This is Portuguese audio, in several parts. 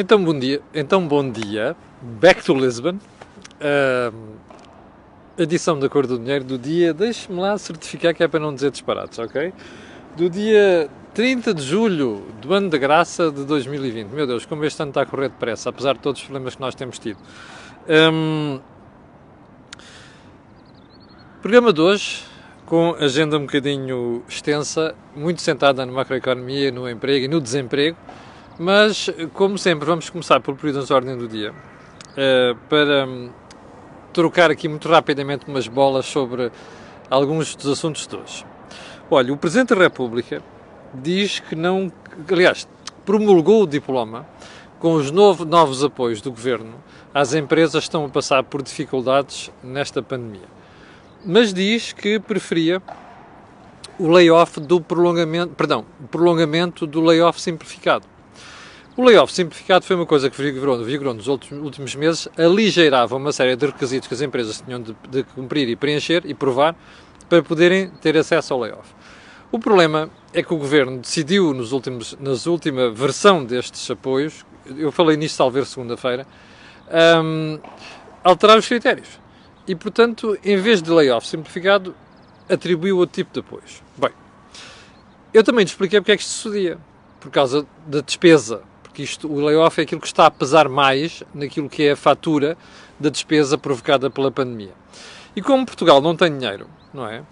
Então bom dia, então bom dia, back to Lisbon. Uh, edição da Cor do Dinheiro do dia, deixe-me lá certificar que é para não dizer disparates, ok? Do dia 30 de julho do ano da graça de 2020. Meu Deus, como este ano está a correr depressa, apesar de todos os problemas que nós temos tido. Um, programa de hoje, com agenda um bocadinho extensa, muito centrada na macroeconomia, no emprego e no desemprego, mas, como sempre, vamos começar pelo período de ordem do dia, uh, para um, trocar aqui muito rapidamente umas bolas sobre alguns dos assuntos de hoje. Olha, o Presidente da República diz que não, aliás, promulgou o diploma com os novo, novos apoios do Governo às empresas que estão a passar por dificuldades nesta pandemia. Mas diz que preferia o layoff do prolongamento, perdão, prolongamento do layoff simplificado. O layoff simplificado foi uma coisa que vigorou, vigorou nos últimos meses, aligeirava uma série de requisitos que as empresas tinham de, de cumprir e preencher e provar para poderem ter acesso ao layoff. O problema é que o governo decidiu, nos últimos, nas última versão destes apoios, eu falei nisto salver segunda-feira, um, alterar os critérios. E, portanto, em vez de layoff simplificado, atribuiu outro tipo de apoios. Bem, eu também te expliquei porque é que isto sucedia. Por causa da despesa porque isto, o layoff é aquilo que está a pesar mais naquilo que é a fatura da despesa provocada pela pandemia. E como Portugal não tem dinheiro, não é?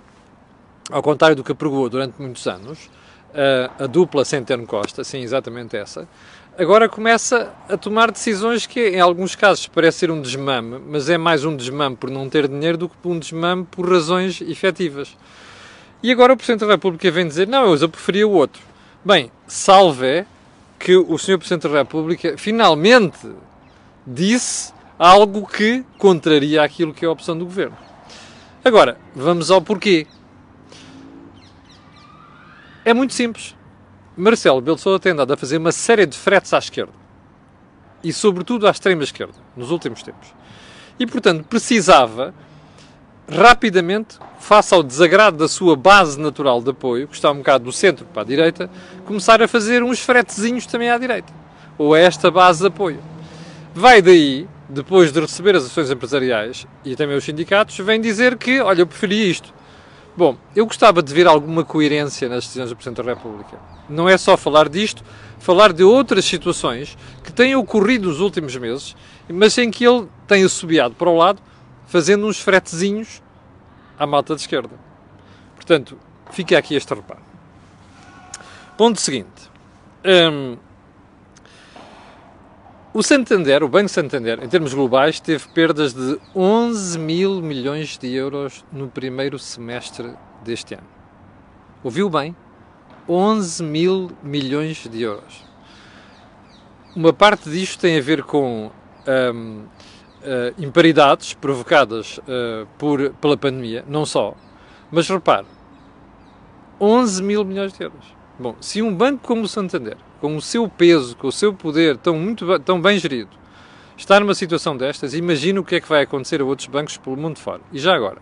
Ao contrário do que apregou durante muitos anos, a, a dupla Centeno Costa, sim, exatamente essa, agora começa a tomar decisões que, em alguns casos, parece ser um desmame, mas é mais um desmame por não ter dinheiro do que um desmame por razões efetivas. E agora o Presidente da República vem dizer: não, eu preferia o outro. Bem, salve que o Sr. Presidente da República finalmente disse algo que contraria aquilo que é a opção do Governo. Agora, vamos ao porquê. É muito simples. Marcelo Belo tem andado a fazer uma série de fretes à esquerda. E, sobretudo, à extrema esquerda, nos últimos tempos. E, portanto, precisava rapidamente, face ao desagrado da sua base natural de apoio, que está um bocado do centro para a direita, começar a fazer uns fretezinhos também à direita, ou a esta base de apoio. Vai daí, depois de receber as ações empresariais e também os sindicatos, vem dizer que, olha, eu preferia isto. Bom, eu gostava de ver alguma coerência nas decisões do Presidente da República. Não é só falar disto, falar de outras situações que têm ocorrido nos últimos meses, mas em que ele tem assobiado para o lado fazendo uns fretezinhos à malta de esquerda. Portanto, fica aqui este reparo. Ponto seguinte. Um, o Santander, o Banco Santander, em termos globais, teve perdas de 11 mil milhões de euros no primeiro semestre deste ano. Ouviu bem? 11 mil milhões de euros. Uma parte disto tem a ver com um, uh, imparidades provocadas uh, por, pela pandemia, não só, mas repare, 11 mil milhões de euros. Bom, se um banco como o Santander, com o seu peso, com o seu poder tão, muito, tão bem gerido, está numa situação destas, imagina o que é que vai acontecer a outros bancos pelo mundo fora. E já agora,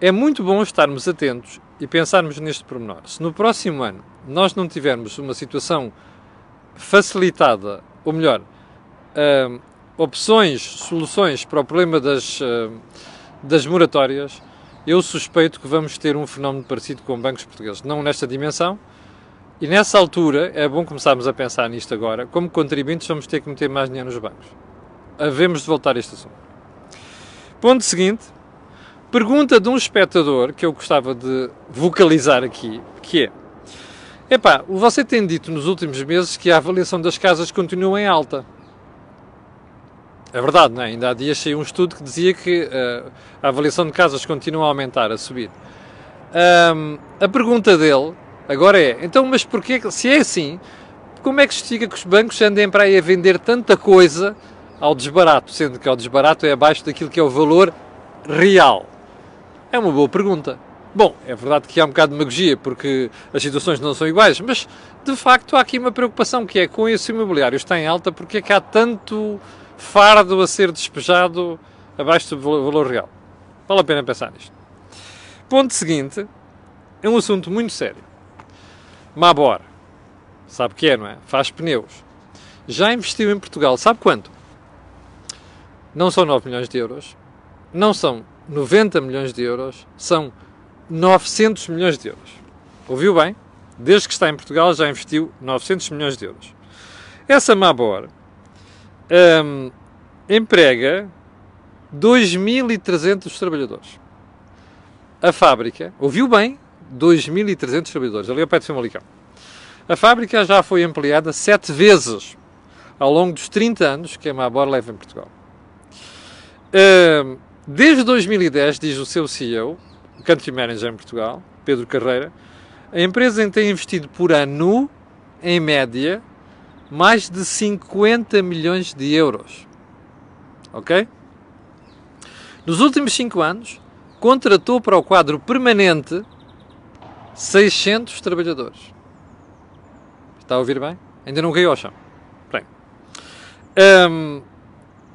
é muito bom estarmos atentos e pensarmos neste pormenor. Se no próximo ano nós não tivermos uma situação facilitada, ou melhor, uh, opções, soluções para o problema das, eh, das moratórias, eu suspeito que vamos ter um fenómeno parecido com bancos portugueses. Não nesta dimensão. E nessa altura, é bom começarmos a pensar nisto agora. Como contribuintes, vamos ter que meter mais dinheiro nos bancos. Havemos de voltar a este assunto. Ponto seguinte. Pergunta de um espectador que eu gostava de vocalizar aqui, que é Epá, você tem dito nos últimos meses que a avaliação das casas continua em alta. É verdade, não é? Ainda há dias saiu um estudo que dizia que uh, a avaliação de casas continua a aumentar, a subir. Um, a pergunta dele agora é: então, mas porquê, se é assim, como é que justifica que os bancos andem para aí a vender tanta coisa ao desbarato, sendo que ao desbarato é abaixo daquilo que é o valor real? É uma boa pergunta. Bom, é verdade que há um bocado de demagogia, porque as situações não são iguais, mas de facto há aqui uma preocupação que é com esse imobiliário está em alta, porque é que há tanto fardo a ser despejado abaixo do valor real. Vale a pena pensar nisto. Ponto seguinte é um assunto muito sério. Mabor, sabe o que é, não é? Faz pneus. já investiu em Portugal, sabe quanto? Não são 9 milhões de euros, não são 90 milhões de euros, são 900 milhões de euros. Ouviu bem? Desde que está em Portugal já investiu 900 milhões de euros. Essa Mabor hum, emprega 2.300 trabalhadores. A fábrica, ouviu bem? 2.300 trabalhadores, ali ao pé de Famalicão. A fábrica já foi ampliada sete vezes ao longo dos 30 anos que a Mabor leva em Portugal. Hum, desde 2010, diz o seu CEO, o Country Manager em Portugal, Pedro Carreira, a empresa tem investido por ano, em média, mais de 50 milhões de euros. Ok? Nos últimos 5 anos, contratou para o quadro permanente 600 trabalhadores. Está a ouvir bem? Ainda não caiu ao chão. Bem. Um,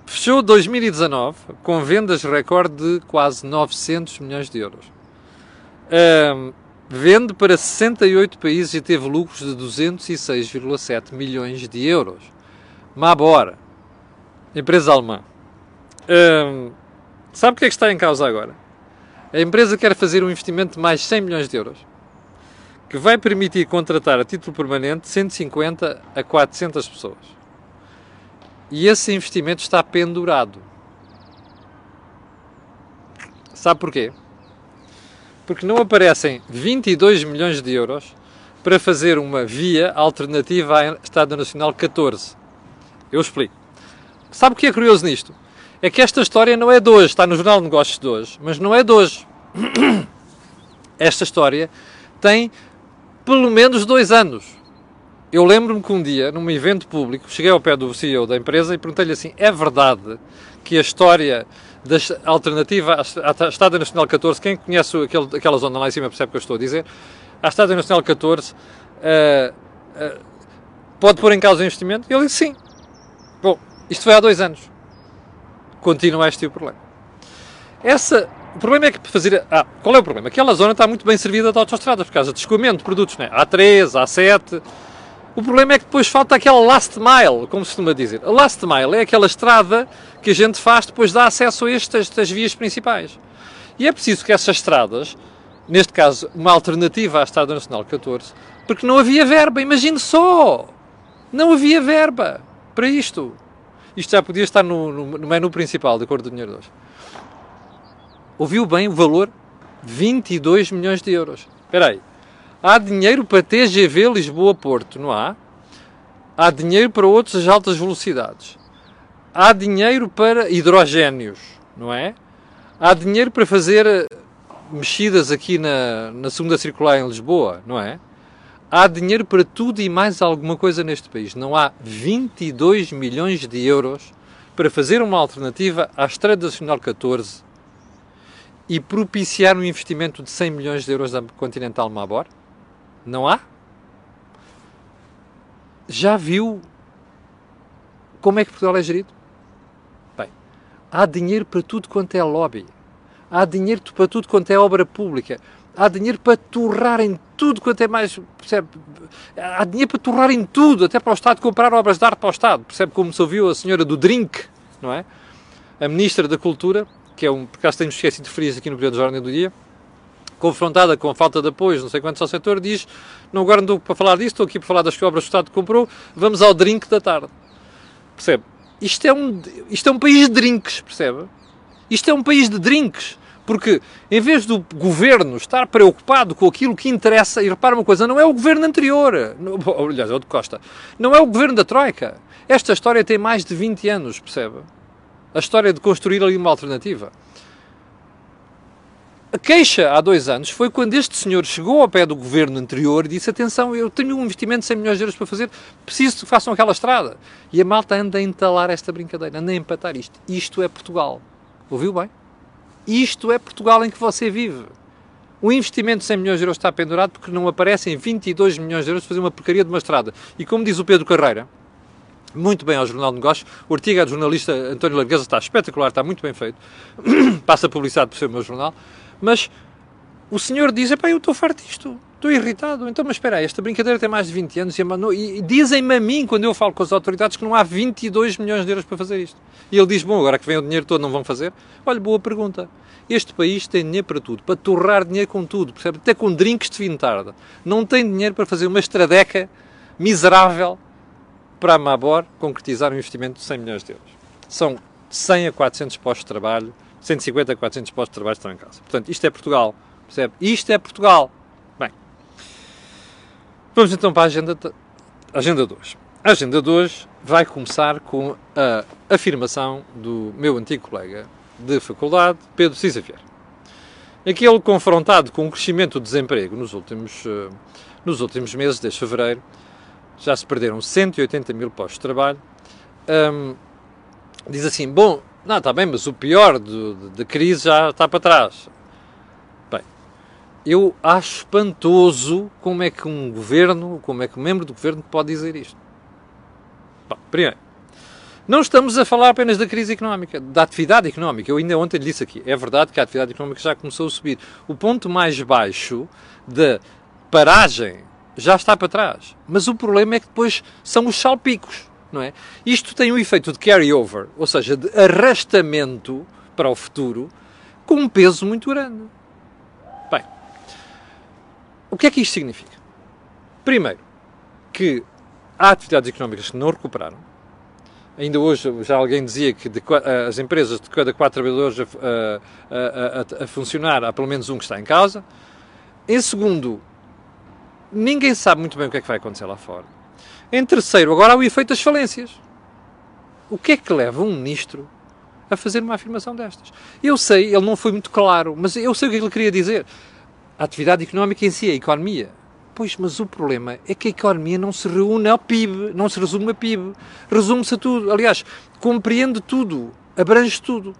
fechou 2019 com vendas recorde de quase 900 milhões de euros. Um, vende para 68 países e teve lucros de 206,7 milhões de euros. Mabor, empresa alemã. Um, sabe o que é que está em causa agora? A empresa quer fazer um investimento de mais 100 milhões de euros, que vai permitir contratar a título permanente 150 a 400 pessoas. E esse investimento está pendurado. Sabe porquê? Porque não aparecem 22 milhões de euros para fazer uma via alternativa à Estrada Nacional 14. Eu explico. Sabe o que é curioso nisto? É que esta história não é de hoje, está no Jornal de Negócios de hoje, mas não é de hoje. Esta história tem pelo menos dois anos. Eu lembro-me que um dia, num evento público, cheguei ao pé do CEO da empresa e perguntei-lhe assim: é verdade que a história da alternativa à Estrada Nacional 14, quem conhece aquele, aquela zona lá em cima percebe o que eu estou a dizer, a Estrada Nacional 14 uh, uh, pode pôr em causa o investimento? Ele disse sim. Bom, isto foi há dois anos. Continua este o problema. Essa, o problema é que fazer. Ah, qual é o problema? Aquela zona está muito bem servida de autostradas por causa de escoamento de produtos, né? A3, A7. O problema é que depois falta aquela last mile, como se costuma dizer. A last mile é aquela estrada que a gente faz depois dá acesso a estas, estas vias principais. E é preciso que essas estradas, neste caso uma alternativa à Estrada Nacional 14, porque não havia verba, imagine só! Não havia verba para isto. Isto já podia estar no, no, no menu principal, de acordo com o dinheiro de hoje. Ouviu bem o valor? 22 milhões de euros. Espera aí. Há dinheiro para TGV Lisboa-Porto, não há? Há dinheiro para outras altas velocidades. Há dinheiro para hidrogénios, não é? Há dinheiro para fazer eh, mexidas aqui na, na segunda circular em Lisboa, não é? Há dinheiro para tudo e mais alguma coisa neste país. Não há 22 milhões de euros para fazer uma alternativa à Estrada Nacional 14 e propiciar um investimento de 100 milhões de euros da Continental Mabor? Não há? Já viu como é que Portugal é gerido? Bem, há dinheiro para tudo quanto é lobby. Há dinheiro para tudo quanto é obra pública. Há dinheiro para torrar em tudo quanto é mais. Percebe? Há dinheiro para torrar em tudo, até para o Estado comprar obras de arte para o Estado. Percebe como se ouviu a senhora do drink, não é? A Ministra da Cultura, que é um. Por acaso tenho esquecido de referir aqui no período de Jornal do Dia confrontada com a falta de apoio, não sei quantos ao setor, diz: Não, não estou para falar disso, estou aqui para falar das obras que o Estado comprou, vamos ao drink da tarde. Percebe? Isto é um, isto é um país de drinks, percebe? Isto é um país de drinks. Porque, em vez do governo estar preocupado com aquilo que interessa, e repara uma coisa, não é o governo anterior, aliás, é o de Costa, não é o governo da Troika. Esta história tem mais de 20 anos, percebe? A história de construir ali uma alternativa. A queixa há dois anos foi quando este senhor chegou ao pé do governo anterior e disse: Atenção, eu tenho um investimento de 100 milhões de euros para fazer, preciso que façam aquela estrada. E a malta anda a entalar esta brincadeira, anda a empatar isto. Isto é Portugal. Ouviu bem? Isto é Portugal em que você vive. O investimento de 100 milhões de euros está pendurado porque não aparecem 22 milhões de euros para fazer uma porcaria de uma estrada. E como diz o Pedro Carreira, muito bem ao Jornal de Negócios, o artigo é do jornalista António Largueza, está espetacular, está muito bem feito. Passa publicidade por ser o meu jornal. Mas o senhor diz: Epá, eu estou farto disto. Estou irritado. Então, mas espera aí, esta brincadeira tem mais de 20 anos e, e dizem-me a mim, quando eu falo com as autoridades, que não há 22 milhões de euros para fazer isto. E ele diz, bom, agora que vem o dinheiro todo, não vão fazer? Olha, boa pergunta. Este país tem dinheiro para tudo, para torrar dinheiro com tudo, percebe? Até com drinks de fim de tarde. Não tem dinheiro para fazer uma estradeca miserável para a Mabor concretizar um investimento de 100 milhões de euros. São 100 a 400 postos de trabalho, 150 a 400 postos de trabalho estão em casa. Portanto, isto é Portugal, percebe? Isto é Portugal. Vamos então para a agenda, agenda 2. A agenda 2 vai começar com a afirmação do meu antigo colega de faculdade, Pedro Cisa Vieira. Aquele confrontado com o crescimento do desemprego nos últimos, uh, nos últimos meses, desde fevereiro, já se perderam 180 mil postos de trabalho, um, diz assim, bom, não, está bem, mas o pior da crise já está para trás eu acho espantoso como é que um governo, como é que um membro do governo pode dizer isto. Bom, primeiro, não estamos a falar apenas da crise económica, da atividade económica. Eu ainda ontem lhe disse aqui, é verdade que a atividade económica já começou a subir. O ponto mais baixo da paragem já está para trás. Mas o problema é que depois são os salpicos, não é? Isto tem um efeito de carry-over, ou seja, de arrastamento para o futuro, com um peso muito grande. O que é que isto significa? Primeiro, que há atividades económicas que não recuperaram. Ainda hoje já alguém dizia que de, as empresas de cada quatro trabalhadores a, a, a, a, funcionar, há pelo menos um que está em casa. Em segundo, ninguém sabe muito bem o que é que vai acontecer lá fora. Em terceiro, agora há o efeito das falências. O que é que leva um ministro a fazer uma afirmação destas? Eu sei, ele não foi muito claro, mas eu sei o que ele queria dizer a atividade económica em si, a economia. Pois, mas o problema é que a economia não se reúne ao PIB, não se resume a PIB. Resume-se a tudo. Aliás, compreende tudo, abrange tudo.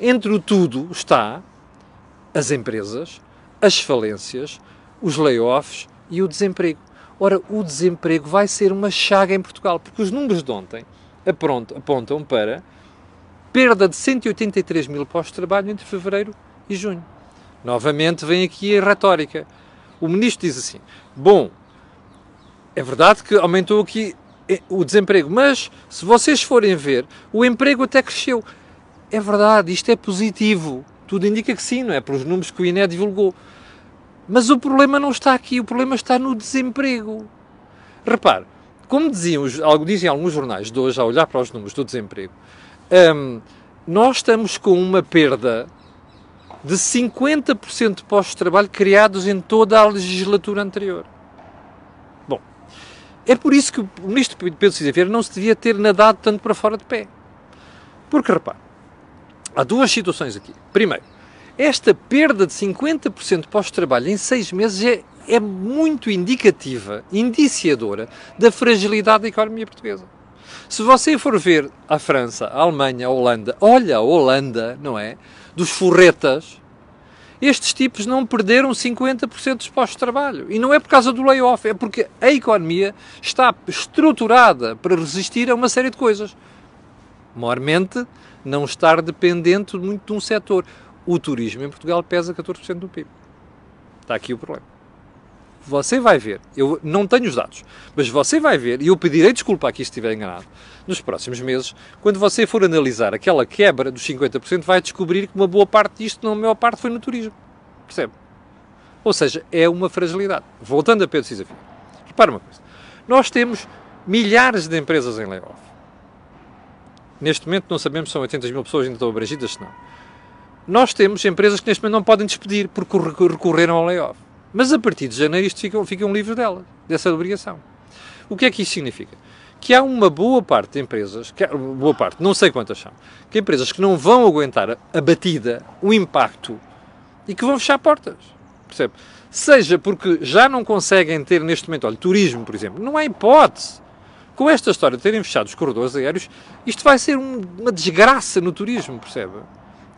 Entre o tudo está as empresas, as falências, os layoffs e o desemprego. Ora, o desemprego vai ser uma chaga em Portugal, porque os números de ontem apontam para perda de 183 mil postos de trabalho entre fevereiro e junho. Novamente vem aqui a retórica. O ministro diz assim: bom, é verdade que aumentou aqui eh, o desemprego, mas se vocês forem ver, o emprego até cresceu. É verdade, isto é positivo. Tudo indica que sim, não é? Pelos números que o INE divulgou. Mas o problema não está aqui, o problema está no desemprego. Repare, como diziam, dizem alguns jornais de hoje, a olhar para os números do desemprego, hum, nós estamos com uma perda de 50% de postos de trabalho criados em toda a legislatura anterior. Bom, é por isso que o ministro Pedro Cisa Vieira não se devia ter nadado tanto para fora de pé. Porque, repare, há duas situações aqui. Primeiro, esta perda de 50% de postos de trabalho em seis meses é, é muito indicativa, indiciadora da fragilidade da economia portuguesa. Se você for ver a França, a Alemanha, a Holanda, olha a Holanda, não é? dos forretas, estes tipos não perderam 50% dos postos de trabalho. E não é por causa do layoff, é porque a economia está estruturada para resistir a uma série de coisas. Maiormente, não estar dependente muito de um setor. O turismo em Portugal pesa 14% do PIB. Está aqui o problema você vai ver, eu não tenho os dados, mas você vai ver, e eu pedirei desculpa aqui se estiver enganado, nos próximos meses, quando você for analisar aquela quebra dos 50%, vai descobrir que uma boa parte disto, não a maior parte, foi no turismo. Percebe? Ou seja, é uma fragilidade. Voltando a Pedro Cisa. Repara uma coisa. Nós temos milhares de empresas em layoff. Neste momento não sabemos se são 80 mil pessoas ainda estão abrangidas, se não. Nós temos empresas que neste momento não podem despedir porque recorreram ao layoff. Mas a partir de janeiro isto fica, um livro dela, dessa obrigação. O que é que isso significa? Que há uma boa parte de empresas, que boa parte, não sei quantas são, que empresas que não vão aguentar a batida, o impacto e que vão fechar portas. Percebe? Seja porque já não conseguem ter neste momento, olha, turismo, por exemplo, não há hipótese. Com esta história de terem fechado os corredores aéreos, isto vai ser um, uma desgraça no turismo, percebe?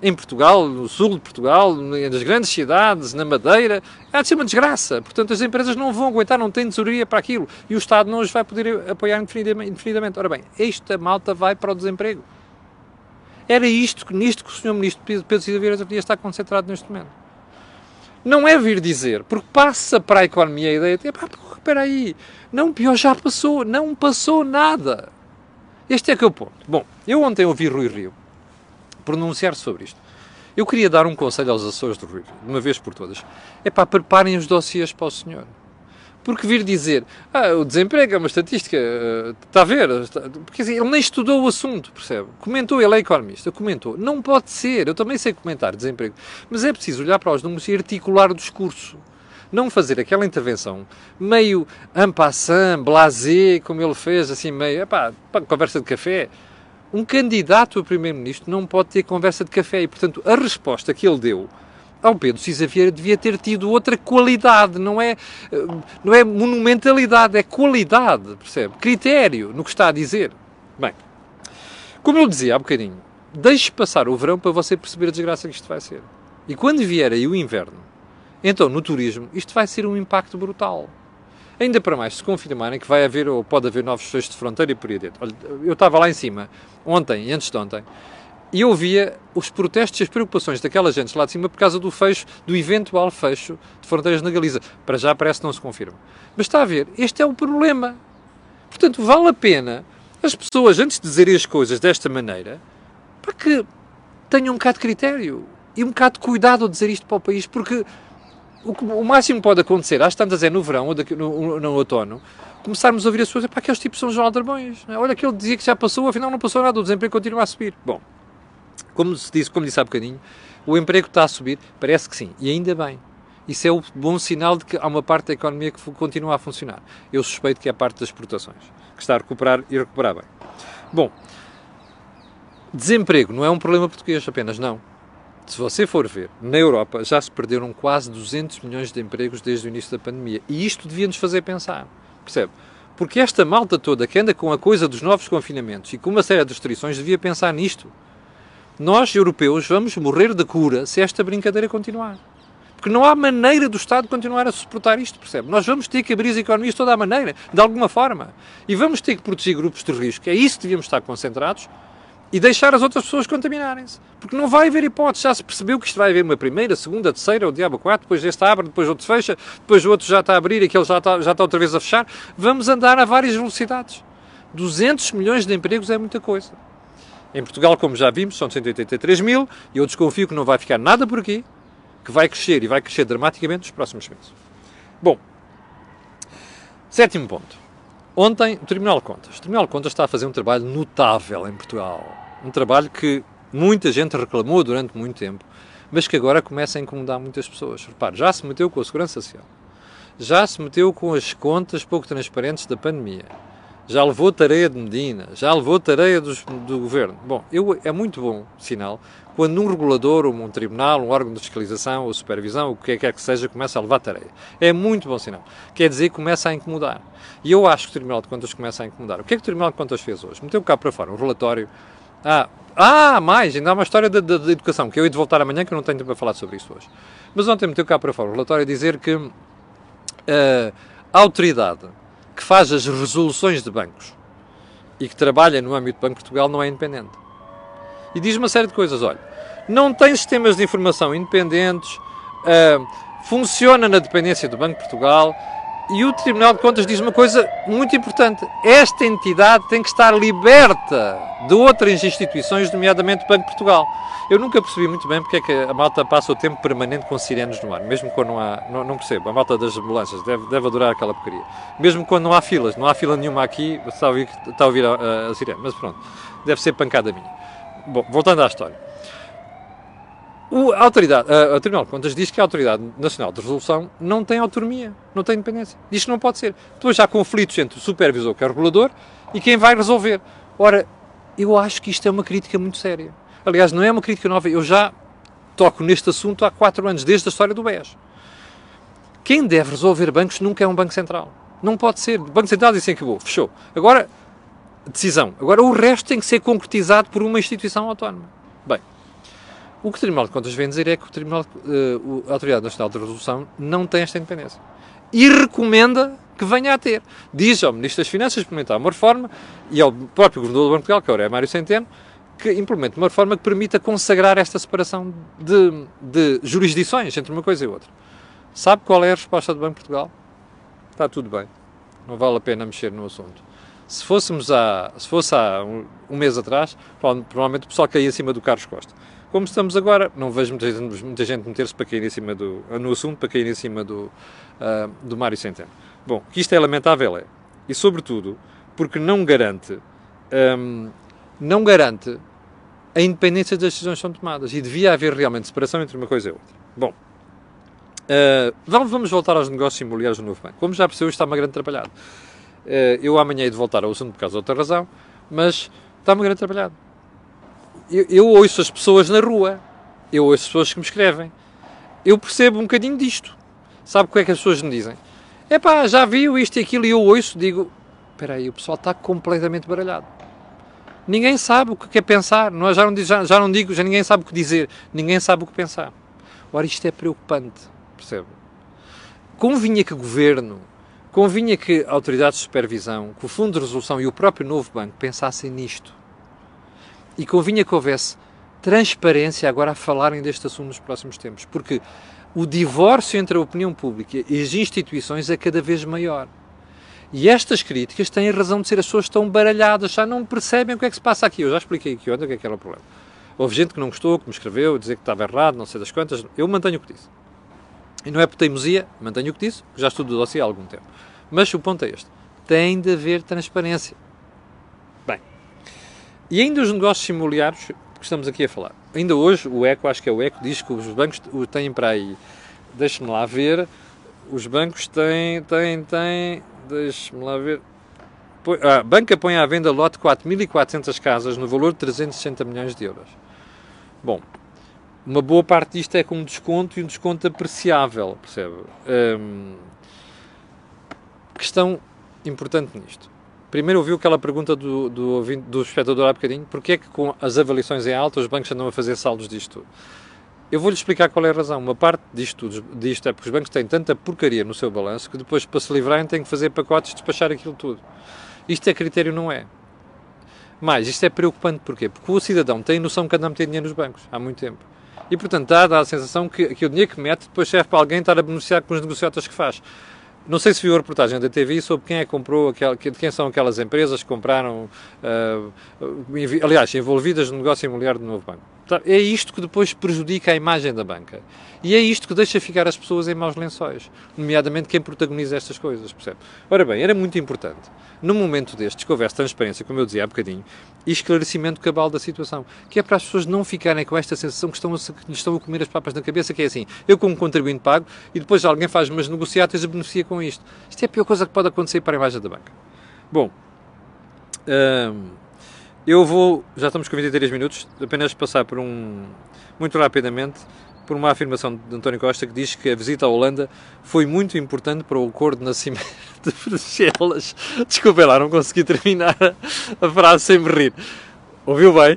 Em Portugal, no sul de Portugal, nas grandes cidades, na Madeira, há de ser uma desgraça. Portanto, as empresas não vão aguentar, não têm tesouraria para aquilo. E o Estado não os vai poder apoiar indefinidamente. Ora bem, esta malta vai para o desemprego. Era isto, nisto que o Sr. Ministro Pedro Silva Vieira devia estar concentrado neste momento. Não é vir dizer, porque passa para a economia a ideia de, espera aí, não, pior já passou, não passou nada. Este é que é o ponto. Bom, eu ontem ouvi Rui Rio pronunciar-se sobre isto. Eu queria dar um conselho aos Açores do Rio, de uma vez por todas. É para preparem os dossiês para o senhor. Porque vir dizer, ah, o desemprego é uma estatística, está a ver? Porque assim, ele nem estudou o assunto, percebe? Comentou, ele é economista, comentou. Não pode ser, eu também sei comentar desemprego, mas é preciso olhar para os números e articular o discurso. Não fazer aquela intervenção meio ampassant, blasé, como ele fez, assim meio, epá, conversa de café. Um candidato a primeiro-ministro não pode ter conversa de café e, portanto, a resposta que ele deu ao Pedro Cisa Vieira devia ter tido outra qualidade, não é, não é monumentalidade, é qualidade, percebe? Critério no que está a dizer. Bem, como eu dizia há bocadinho, deixe passar o verão para você perceber a desgraça que isto vai ser. E quando vier aí o inverno, então no turismo, isto vai ser um impacto brutal. Ainda para mais, se confirmarem que vai haver ou pode haver novos fechos de fronteira e por aí dentro. Eu estava lá em cima, ontem e antes de ontem, e eu via os protestos e as preocupações daquela gente lá de cima por causa do fecho, do eventual fecho de fronteiras na Galiza. Para já parece que não se confirma. Mas está a ver, este é o problema. Portanto, vale a pena as pessoas, antes de dizerem as coisas desta maneira, para que tenham um bocado de critério e um bocado de cuidado ao dizer isto para o país, porque o, que, o máximo pode acontecer, às tantas é no verão ou daqui, no, no, outono, começarmos a ouvir as pessoas, para aqueles tipos são João Aldrabões. É? Olha que ele dizia que já passou, afinal não passou nada, o desemprego continua a subir. Bom, como se disse, como disse há bocadinho, o emprego está a subir, parece que sim, e ainda bem. Isso é o bom sinal de que há uma parte da economia que continua a funcionar. Eu suspeito que é a parte das exportações, que está a recuperar e recuperar bem. Bom, desemprego não é um problema português apenas, não. Se você for ver, na Europa já se perderam quase 200 milhões de empregos desde o início da pandemia. E isto devia nos fazer pensar. Percebe? Porque esta malta toda que anda com a coisa dos novos confinamentos e com uma série de restrições devia pensar nisto. Nós, europeus, vamos morrer de cura se esta brincadeira continuar. Porque não há maneira do Estado continuar a suportar isto, percebe? Nós vamos ter que abrir as economias de toda a maneira, de alguma forma. E vamos ter que proteger grupos de risco. É isso que devíamos estar concentrados e deixar as outras pessoas contaminarem-se. Porque não vai haver hipótese. Já se percebeu que isto vai haver uma primeira, segunda, terceira, o diabo quatro, depois este abre, depois outro fecha, depois o outro já está a abrir, aquele já está, já está outra vez a fechar. Vamos andar a várias velocidades. 200 milhões de empregos é muita coisa. Em Portugal, como já vimos, são 183 mil e eu desconfio que não vai ficar nada por aqui, que vai crescer e vai crescer dramaticamente nos próximos meses. Bom, sétimo ponto. Ontem, o Tribunal de Contas. O Tribunal de Contas está a fazer um trabalho notável em Portugal. Um trabalho que muita gente reclamou durante muito tempo, mas que agora começa a incomodar muitas pessoas. Repare, já se meteu com a Segurança Social, já se meteu com as contas pouco transparentes da pandemia, já levou tareia de Medina, já levou tareia dos, do governo. Bom, eu, é muito bom sinal quando um regulador, um tribunal, um órgão de fiscalização ou supervisão, o que que quer que seja, começa a levar tareia. É muito bom sinal. Quer dizer começa a incomodar. E eu acho que o Tribunal de Contas começa a incomodar. O que é que o Tribunal de Contas fez hoje? Meteu cá para fora um relatório. Ah, ah mais, ainda há uma história da educação, que eu ia de voltar amanhã, que eu não tenho tempo para falar sobre isso hoje. Mas ontem meteu cá para fora um relatório a dizer que uh, a autoridade que faz as resoluções de bancos e que trabalha no âmbito do Banco de Portugal não é independente. E diz uma série de coisas, olha, não tem sistemas de informação independentes, uh, funciona na dependência do Banco de Portugal, e o Tribunal de Contas diz uma coisa muito importante: esta entidade tem que estar liberta de outras instituições, nomeadamente o Banco de Portugal. Eu nunca percebi muito bem porque é que a malta passa o tempo permanente com sirenes no ar, mesmo quando não há. Não, não percebo. A malta das ambulâncias deve, deve adorar aquela porcaria. Mesmo quando não há filas, não há fila nenhuma aqui, está a ouvir, está a, ouvir a, a, a sirene. Mas pronto, deve ser pancada minha. Bom, voltando à história. O, a autoridade, a, a Tribunal de Contas diz que a Autoridade Nacional de Resolução não tem autonomia, não tem independência. Diz que não pode ser. Depois há conflitos entre o supervisor, que é o regulador, e quem vai resolver. Ora, eu acho que isto é uma crítica muito séria. Aliás, não é uma crítica nova. Eu já toco neste assunto há quatro anos, desde a história do BES. Quem deve resolver bancos nunca é um Banco Central. Não pode ser. O Banco Central disse que acabou, fechou. Agora, decisão. Agora, o resto tem que ser concretizado por uma instituição autónoma. Bem, o que o Tribunal de Contas vem dizer é que o Tribunal, uh, a Autoridade Nacional de Resolução não tem esta independência. E recomenda que venha a ter. Diz ao Ministro das Finanças implementar uma reforma e ao próprio Governador do Banco de Portugal, que agora é Mário Centeno, que implemente uma reforma que permita consagrar esta separação de, de jurisdições entre uma coisa e outra. Sabe qual é a resposta do Banco de Portugal? Está tudo bem. Não vale a pena mexer no assunto. Se fôssemos há, se fosse há um, mês atrás, provavelmente o pessoal caía em cima do Carlos Costa. Como estamos agora, não vejo muita muita gente meter-se para cair em cima do, no assunto, para cair em cima do, uh, do Mário Centeno. Bom, que isto é lamentável, é. E sobretudo, porque não garante, um, não garante a independência das decisões que são tomadas. E devia haver realmente separação entre uma coisa e outra. Bom, uh, vamos voltar aos negócios imobiliários do novo banco. Como já percebeu, está uma grande atrapalhado. Uh, eu amanhã hei de voltar ao assunto por causa de outra razão, mas está uma grande atrapalhado. Eu, eu ouço as pessoas na rua, eu ouço as pessoas que me escrevem, eu percebo um bocadinho disto. Sabe o que é que as pessoas me dizem? É pá, já viu isto e aquilo e eu ouço, digo, espera aí, o pessoal está completamente baralhado. Ninguém sabe o que quer pensar. Não, já, não, já, já não digo, já ninguém sabe o que dizer. Ninguém sabe o que pensar. Ora, isto é preocupante, percebe? Convinha que o governo, convinha que a autoridade de supervisão, que o Fundo de Resolução e o próprio novo banco pensassem nisto. E convinha que houvesse transparência agora a falarem deste assunto nos próximos tempos. Porque o divórcio entre a opinião pública e as instituições é cada vez maior. E estas críticas têm razão de ser, as pessoas estão baralhadas, já não percebem o que é que se passa aqui. Eu já expliquei aqui ontem o que é que era o problema. Houve gente que não gostou, que me escreveu, dizer que estava errado, não sei das quantas. Eu mantenho o que disse. E não é por teimosia, mantenho o que disse, já estudo o dossiê há algum tempo. Mas o ponto é este: tem de haver transparência. Bem, e ainda os negócios imobiliários que estamos aqui a falar. Ainda hoje, o ECO, acho que é o ECO, diz que os bancos têm para aí, deixe-me lá ver, os bancos têm, têm, têm Deixe-me lá ver. A banca põe à venda lote 4.400 casas no valor de 360 milhões de euros. Bom, uma boa parte disto é com um desconto e um desconto apreciável, percebe? Hum, questão importante nisto. Primeiro ouviu aquela pergunta do, do, do espectador há bocadinho, porquê é que com as avaliações em alta os bancos andam a fazer saldos disto tudo? Eu vou-lhe explicar qual é a razão. Uma parte disto, disto é porque os bancos têm tanta porcaria no seu balanço que depois, para se livrarem, têm que fazer pacotes e despachar aquilo tudo. Isto é critério, não é? Mas isto é preocupante porquê? Porque o cidadão tem noção que anda a meter dinheiro nos bancos há muito tempo. E, portanto, dá, dá a sensação que, que o dinheiro que mete depois serve para alguém estar a beneficiar com os negociatas que faz. Não sei se viu a reportagem da TV sobre quem é que comprou, aquela, de quem são aquelas empresas que compraram, uh, aliás, envolvidas no negócio imobiliário do novo banco. É isto que depois prejudica a imagem da banca. E é isto que deixa ficar as pessoas em maus lençóis, nomeadamente quem protagoniza estas coisas, percebe? Ora bem, era muito importante, num momento destes, que houvesse transparência, como eu dizia há bocadinho, e esclarecimento cabal da situação, que é para as pessoas não ficarem com esta sensação que, estão a, que lhes estão a comer as papas na cabeça, que é assim, eu como contribuinte pago, e depois alguém faz umas negociatas e beneficia com isto. Isto é a pior coisa que pode acontecer para a imagem da banca. Bom... Hum, eu vou, já estamos com 23 minutos, apenas passar por um, muito rapidamente, por uma afirmação de António Costa que diz que a visita à Holanda foi muito importante para o acordo de nascimento de Bruxelas. Desculpem lá, não consegui terminar a frase sem me rir. Ouviu bem?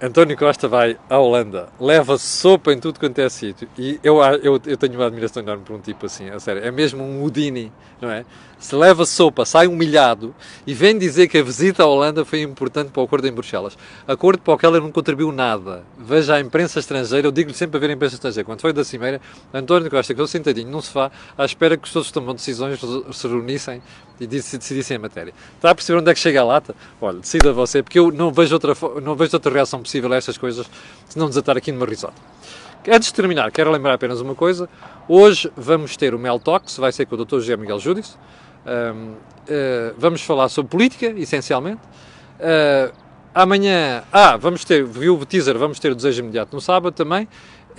António Costa vai à Holanda, leva sopa em tudo quanto é sítio. E eu, eu, eu tenho uma admiração enorme por um tipo assim, a sério. É mesmo um Houdini, não é? Se leva sopa, sai humilhado e vem dizer que a visita à Holanda foi importante para o acordo em Bruxelas. Acordo para o que ela não contribuiu nada. Veja a imprensa estrangeira, eu digo-lhe sempre a ver a imprensa estrangeira. Quando foi da Cimeira, António Costa ficou sentadinho num sofá à espera que os outros tomam decisões se reunissem e decidissem a matéria. Está a perceber onde é que chega a lata? Olha, decida você, porque eu não vejo outra, não vejo outra reação possível estas coisas se não desatar aqui numa risota. Antes de terminar, quero lembrar apenas uma coisa. Hoje vamos ter o Mel Talks, vai ser com o Dr. José Miguel Júdice. Uh, vamos falar sobre política, essencialmente. Uh, amanhã, ah, vamos ter, viu o teaser, vamos ter o Desejo Imediato no sábado também.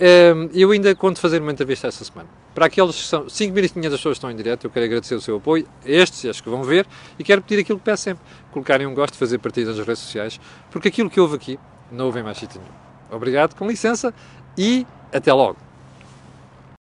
Um, eu ainda conto fazer uma entrevista esta semana. Para aqueles que são 5.500 pessoas estão em direto, eu quero agradecer o seu apoio, estes e as que vão ver, e quero pedir aquilo que peço sempre: colocarem um gosto, fazer partida nas redes sociais, porque aquilo que houve aqui não houve em mais sítio nenhum. Obrigado, com licença e até logo.